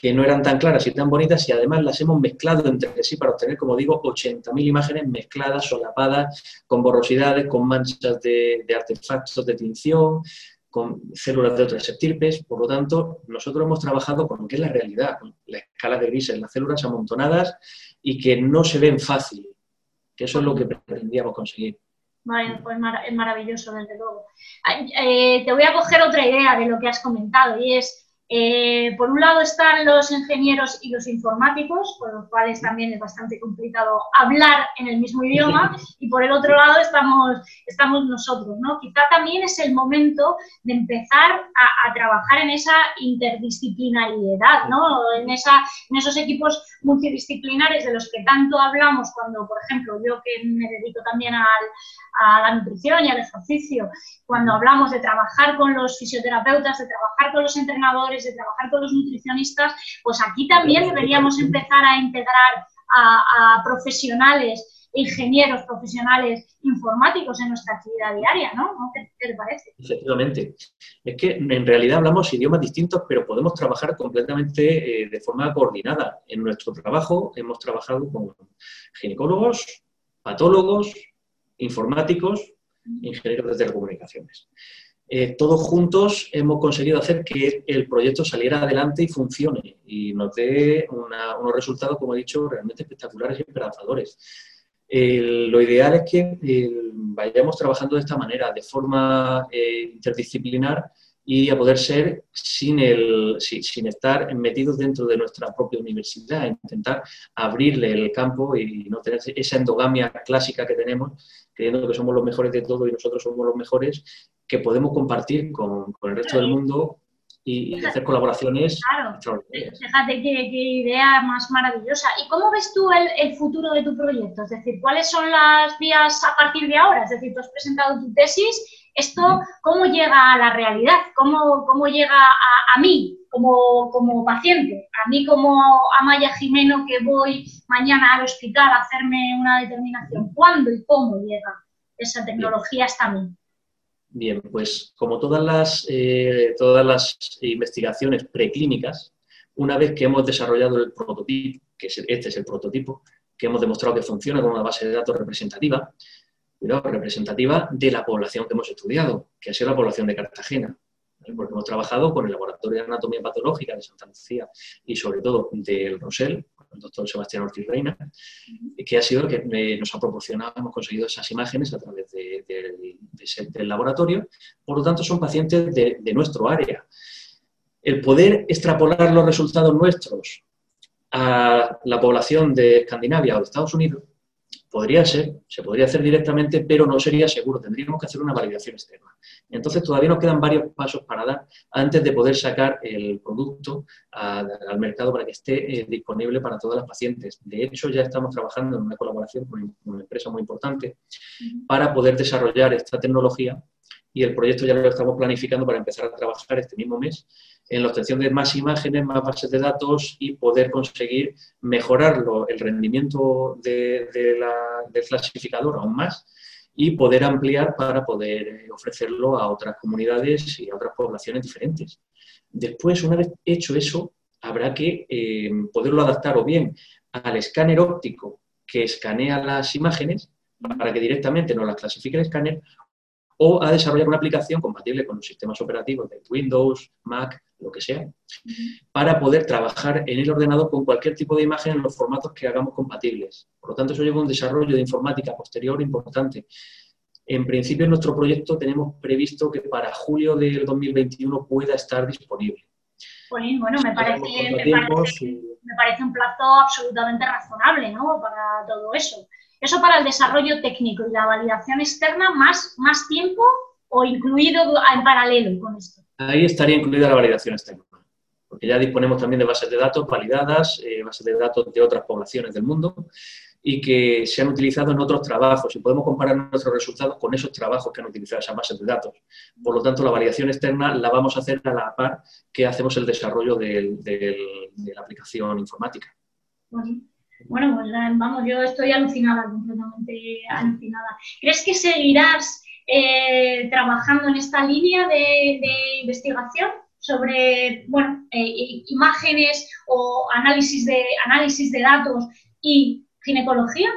que no eran tan claras y tan bonitas y además las hemos mezclado entre sí para obtener, como digo, 80.000 imágenes mezcladas, solapadas, con borrosidades, con manchas de, artefactos de tinción, con células de otras estirpes. Por lo tanto, nosotros hemos trabajado con lo que es la realidad, con la escala de grises, las células amontonadas y que no se ven fácil, que eso es lo que pretendíamos conseguir. Vale, pues es maravilloso, desde luego. Eh, te voy a coger otra idea de lo que has comentado y es eh, por un lado están los ingenieros y los informáticos, por los cuales también es bastante complicado hablar en el mismo idioma, y por el otro lado estamos, estamos nosotros, ¿no? Quizá también es el momento de empezar a, trabajar en esa interdisciplinariedad, ¿no? En, esa, en esos equipos multidisciplinares de los que tanto hablamos cuando, por ejemplo, yo que me dedico también al, a la nutrición y al ejercicio, cuando hablamos de trabajar con los fisioterapeutas, de trabajar con los entrenadores, de trabajar con los nutricionistas, pues aquí también deberíamos empezar a integrar a, profesionales ingenieros profesionales informáticos en nuestra actividad diaria, ¿no? ¿Qué, te parece? Efectivamente. Es que en realidad hablamos idiomas distintos, pero podemos trabajar completamente eh, de forma coordinada. En nuestro trabajo hemos trabajado con ginecólogos, patólogos, informáticos, ingenieros de telecomunicaciones. Eh, todos juntos hemos conseguido hacer que el proyecto saliera adelante y funcione y nos dé unos resultados, como he dicho, realmente espectaculares y esperanzadores. lo ideal es que vayamos trabajando de esta manera, de forma eh, interdisciplinar y a poder ser sin, el, sin, estar metidos dentro de nuestra propia universidad, intentar abrirle el campo y no tener esa endogamia clásica que tenemos, creyendo que somos los mejores de todo y nosotros somos los mejores, que podemos compartir con, con el resto del mundo y hacer colaboraciones. Claro, fíjate qué, idea más maravillosa. ¿Y cómo ves tú el, el, futuro de tu proyecto? Es decir, ¿cuáles son las vías a partir de ahora? Es decir, tú has presentado tu tesis ¿Esto cómo llega a la realidad? ¿Cómo, cómo llega a, mí como, como, paciente? A mí como Amaya Jimeno que voy mañana al hospital a hacerme una determinación. ¿Cuándo y cómo llega esa tecnología hasta mí? Bien, pues como todas las, eh, todas las investigaciones preclínicas, una vez que hemos desarrollado el prototipo, que este es el prototipo, que hemos demostrado que funciona como una base de datos representativa, representativa de la población que hemos estudiado, que ha sido la población de Cartagena. Porque hemos trabajado con el Laboratorio de Anatomía Patológica de Santa Lucía y sobre todo del Rosell, el doctor Sebastián Ortiz Reina, que ha sido el que nos ha proporcionado, hemos conseguido esas imágenes a través del laboratorio. Por lo tanto, son pacientes de, de nuestro área. El poder extrapolar los resultados nuestros a la población de Escandinavia o de Estados Unidos Podría ser, se podría hacer directamente, pero no sería seguro. Tendríamos que hacer una validación externa. Entonces, todavía nos quedan varios pasos para dar antes de poder sacar el producto al mercado para que esté eh, disponible para todas las pacientes. De hecho, ya estamos trabajando en una colaboración con una empresa muy importante para poder desarrollar esta tecnología y el proyecto ya lo estamos planificando para empezar a trabajar este mismo mes en la obtención de más imágenes, más bases de datos y poder conseguir mejorar el rendimiento de, del clasificador aún más y poder ampliar para poder eh, ofrecerlo a otras comunidades y a otras poblaciones diferentes. Después, una vez hecho eso, habrá que eh, poderlo adaptar o bien al escáner óptico que escanea las imágenes para que directamente nos las clasifique el escáner o a desarrollar una aplicación compatible con los sistemas operativos de Windows, Mac, lo que sea, para poder trabajar en el ordenador con cualquier tipo de imagen en los formatos que hagamos compatibles. Por lo tanto, eso lleva a un desarrollo de informática posterior importante. En principio, en nuestro proyecto tenemos previsto que para julio del 2021 pueda estar disponible. bueno, me parece, me parece un plazo absolutamente razonable ¿no? para todo eso. Eso para el desarrollo técnico y la validación externa, más, más tiempo o incluido en paralelo con esto. Ahí estaría incluida la validación externa, porque ya disponemos también de bases de datos validadas, eh, bases de datos de otras poblaciones del mundo y que se han utilizado en otros trabajos y podemos comparar nuestros resultados con esos trabajos que han utilizado esas bases de datos. Por lo tanto, la validación externa la vamos a hacer a la par que hacemos el desarrollo de la aplicación informática. Bueno, pues vamos, yo estoy alucinada, completamente alucinada. ¿Crees que seguirás eh, trabajando en esta línea de, investigación? Sobre bueno, eh, imágenes o análisis de, análisis de datos y ginecología?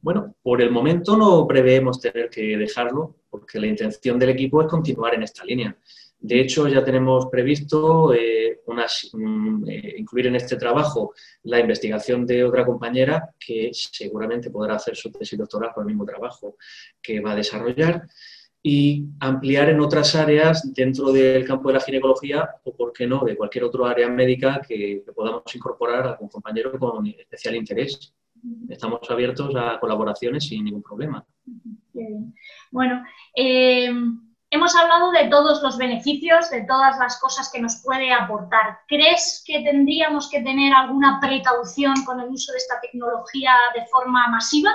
Bueno, por el momento no preveemos tener que dejarlo, porque la intención del equipo es continuar en esta línea. De hecho, ya tenemos previsto eh, mm, eh, incluir en este trabajo la investigación de otra compañera que seguramente podrá hacer su tesis doctoral con el mismo trabajo que va a desarrollar y ampliar en otras áreas dentro del campo de la ginecología o, por qué no, de cualquier otra área médica que, podamos incorporar a algún compañero con especial interés. Estamos abiertos a colaboraciones sin ningún problema. Bueno, eh, hemos hablado de todos los beneficios, de todas las cosas que nos puede aportar. ¿Crees que tendríamos que tener alguna precaución con el uso de esta tecnología de forma masiva?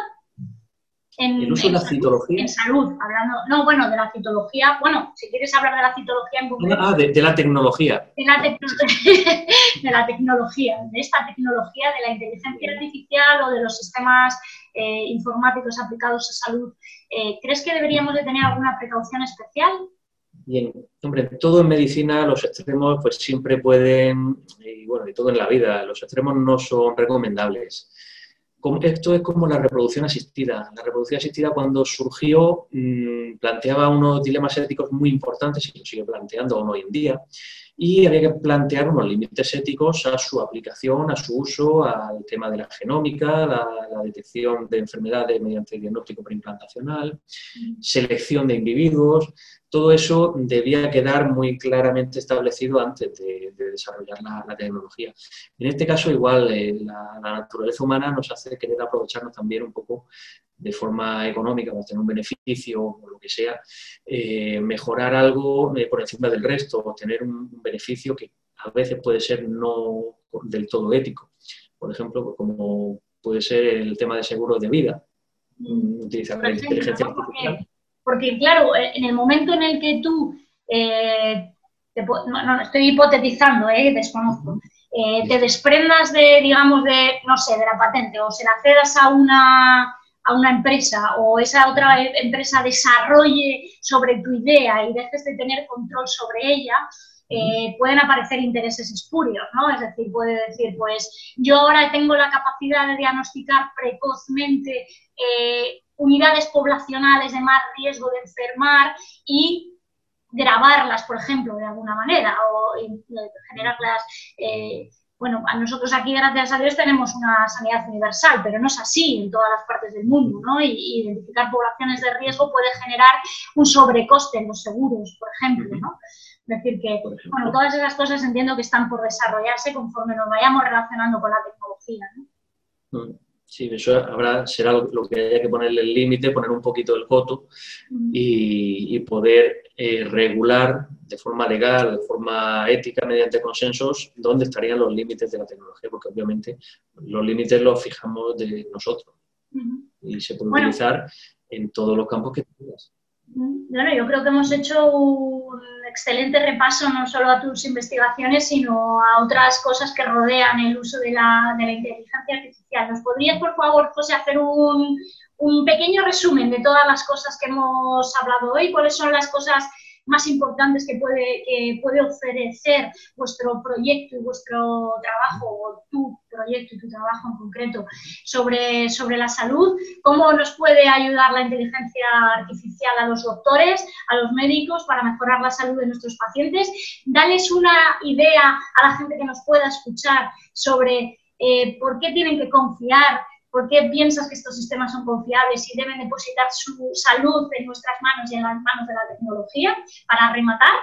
En, el uso de la citología. En salud, hablando, no, bueno, de la citología, bueno, si quieres hablar de la citología en concreto. Ah, de, la tecnología. De la, de la, tecnología, de esta tecnología, de la inteligencia artificial o de los sistemas eh, informáticos aplicados a salud. Eh, ¿Crees que deberíamos de tener alguna precaución especial? Bien, hombre, todo en medicina, los extremos pues siempre pueden, y bueno, y todo en la vida, los extremos no son recomendables. Esto es como la reproducción asistida. La reproducción asistida cuando surgió mm, planteaba unos dilemas éticos muy importantes y lo sigue planteando aún hoy en día y había que plantear unos límites éticos a su aplicación, a su uso, al tema de la genómica, la, detección de enfermedades mediante diagnóstico preimplantacional, selección de individuos, todo eso debía quedar muy claramente establecido antes de, desarrollar la, tecnología. En este caso, igual, eh, la, naturaleza humana nos hace querer aprovecharnos también un poco de forma económica, para tener un beneficio o lo que sea, eh, mejorar algo eh, por encima del resto, o tener un, beneficio que a veces puede ser no del todo ético. Por ejemplo, como puede ser el tema de seguros de vida, mm. utilizar la inteligencia artificial porque, claro, eh, en el momento en el que tú, eh, no, estoy hipotetizando, eh, desconozco, eh, te desprendas de, digamos, de, no sé, de la patente o se la cedas a una, a una empresa o esa otra empresa desarrolle sobre tu idea y dejes de tener control sobre ella, pueden aparecer intereses espurios, ¿no? Es decir, puede decir, pues yo ahora tengo la capacidad de diagnosticar precozmente unidades poblacionales de más riesgo de enfermar y grabarlas, por ejemplo, de alguna manera, o generarlas. Eh, bueno, nosotros aquí, gracias a Dios, tenemos una sanidad universal, pero no es así en todas las partes del mundo, ¿no? Y, identificar poblaciones de riesgo puede generar un sobrecoste en los seguros, por ejemplo, ¿no? Es decir, que, bueno, todas esas cosas entiendo que están por desarrollarse conforme nos vayamos relacionando con la tecnología, ¿no? Sí, eso habrá, será lo que haya que ponerle el límite, poner un poquito el coto y, poder eh, regular de forma legal, de forma ética, mediante consensos, dónde estarían los límites de la tecnología, porque obviamente los límites los fijamos de nosotros. Y se puede utilizar en todos los campos que tengas. Bueno, yo creo que hemos hecho un excelente repaso no solo a tus investigaciones, sino a otras cosas que rodean el uso de la, de la inteligencia artificial. ¿Nos podrías, por favor, José, hacer un, un pequeño resumen de todas las cosas que hemos hablado hoy? ¿Cuáles son las cosas más importantes que puede, que puede ofrecer vuestro proyecto y vuestro trabajo, o tu proyecto y tu trabajo en concreto, sobre, sobre la salud, cómo nos puede ayudar la inteligencia artificial a los doctores, a los médicos para mejorar la salud de nuestros pacientes. Dales una idea a la gente que nos pueda escuchar sobre eh, por qué tienen que confiar ¿Por qué piensas que estos sistemas son confiables y deben depositar su salud en nuestras manos y en las manos de la tecnología para rematar?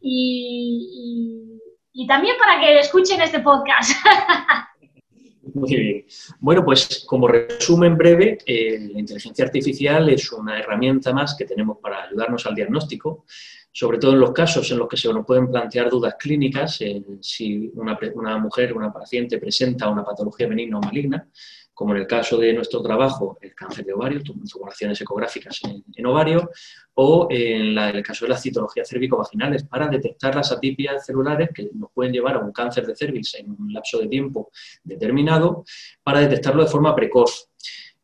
Y, también para que escuchen este podcast. Muy bien. Bueno, pues como resumen breve, eh, la inteligencia artificial es una herramienta más que tenemos para ayudarnos al diagnóstico, sobre todo en los casos en los que se nos pueden plantear dudas clínicas, si una, una mujer, una paciente presenta una patología benigna o maligna, como en el caso de nuestro trabajo, el cáncer de ovario, tumoraciones ecográficas en, ovario, o en el caso de las citologías cérvico-vaginales, para detectar las atipias celulares que nos pueden llevar a un cáncer de cervix en un lapso de tiempo determinado, para detectarlo de forma precoz.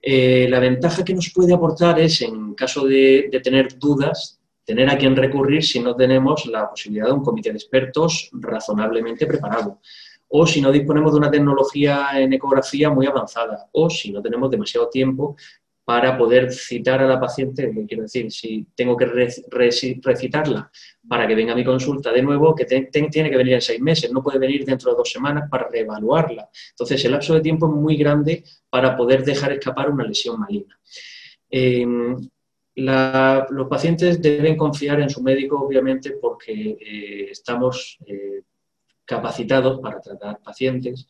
Eh, la ventaja que nos puede aportar es, en caso de, tener dudas, tener a quien recurrir si no tenemos la posibilidad de un comité de expertos razonablemente preparado, o si no disponemos de una tecnología en ecografía muy avanzada, o si no tenemos demasiado tiempo para poder citar a la paciente, quiero decir, si tengo que recitarla para que venga a mi consulta de nuevo, que tiene que venir en seis meses, no puede venir dentro de dos semanas para reevaluarla. Entonces, el lapso de tiempo es muy grande para poder dejar escapar una lesión maligna. Em, los pacientes deben confiar en su médico, obviamente, porque eh, estamos eh, capacitados para tratar pacientes,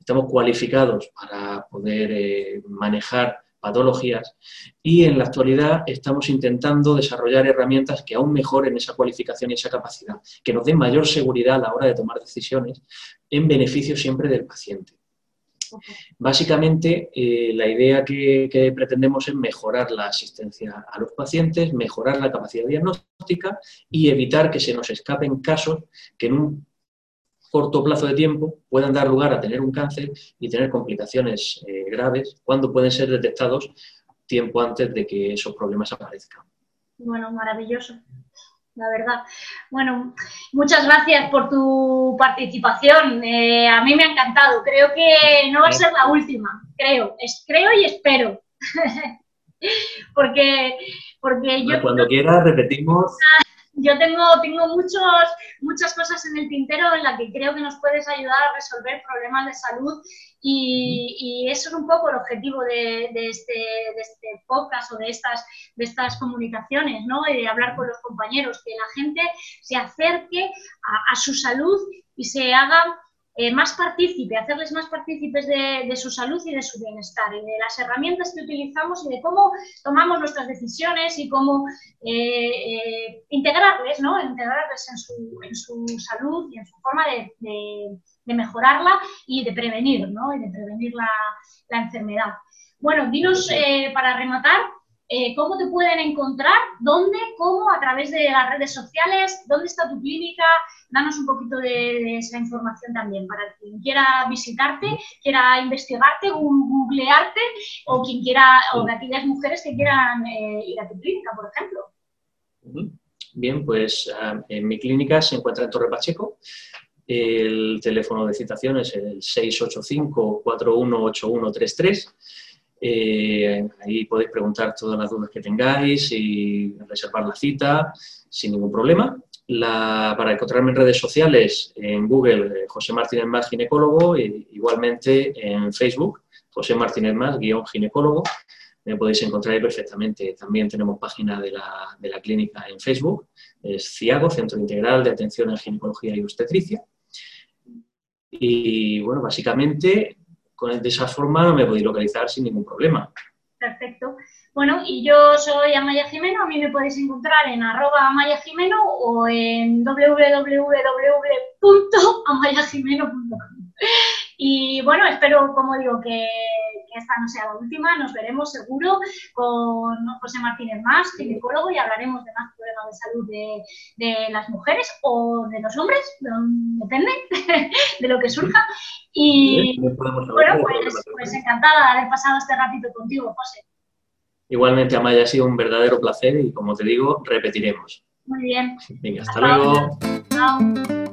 estamos cualificados para poder eh, manejar patologías y en la actualidad estamos intentando desarrollar herramientas que aún mejoren esa cualificación y esa capacidad, que nos den mayor seguridad a la hora de tomar decisiones en beneficio siempre del paciente. Básicamente, eh, la idea que, pretendemos es mejorar la asistencia a los pacientes, mejorar la capacidad diagnóstica y evitar que se nos escapen casos que en un corto plazo de tiempo puedan dar lugar a tener un cáncer y tener complicaciones eh, graves cuando pueden ser detectados tiempo antes de que esos problemas aparezcan. Bueno, maravilloso, la verdad. Bueno, muchas gracias por tu participación. Eh, a mí me ha encantado. Creo que no va a ser la última, creo. Es, creo y espero. porque, porque yo... Cuando quieras repetimos yo tengo, tengo muchos, muchas cosas en el tintero en las que creo que nos puedes ayudar a resolver problemas de salud y, eso es un poco el objetivo de, este, de, este, podcast o de estas, de estas comunicaciones, ¿no? Y de hablar con los compañeros, que la gente se acerque a su salud y se haga eh, más partícipe, hacerles más partícipes de, su salud y de su bienestar, y de las herramientas que utilizamos y de cómo tomamos nuestras decisiones y cómo eh, eh, integrarles, ¿no? integrarles en su, en su, salud y en su forma de, de, mejorarla y de prevenir, ¿no? y de prevenir la, la enfermedad. Bueno, dinos para rematar, cómo te pueden encontrar, dónde, cómo, a través de las redes sociales, dónde está tu clínica, danos un poquito de, esa información también para quien quiera visitarte, quiera investigarte, googlearte o quien quiera, o de aquellas mujeres que quieran eh, ir a tu clínica, por ejemplo. Bien, pues ah, en mi clínica se encuentra en Torre Pacheco. El teléfono de citación es el 685-418133. Eh, ahí podéis preguntar todas las dudas que tengáis y reservar la cita sin ningún problema para encontrarme en redes sociales, en Google, eh, José Martínez Más Ginecólogo, e igualmente en Facebook, José Martínez Más, guion ginecólogo, me podéis encontrar ahí perfectamente. También tenemos página de la, de la clínica en Facebook, es CIAGO, Centro Integral de Atención en Ginecología y Obstetricia. Y bueno, básicamente, con, de esa forma me podéis localizar sin ningún problema. Perfecto. Bueno, y yo soy Amaya Jimeno, a mí me podéis encontrar en arroba Amaya Jimeno o en www.amayajimeno.com. Y bueno, espero, como digo, que, esta no sea la última. Nos veremos seguro con José Martínez Más, ginecólogo, y hablaremos de más problemas de salud de, las mujeres o de los hombres, depende de lo que surja. Y bueno, pues, pues encantada de haber pasado este ratito contigo, José. Igualmente, Amaya, ha sido un verdadero placer y como te digo, repetiremos. Muy bien. Venga, hasta, luego. Chao.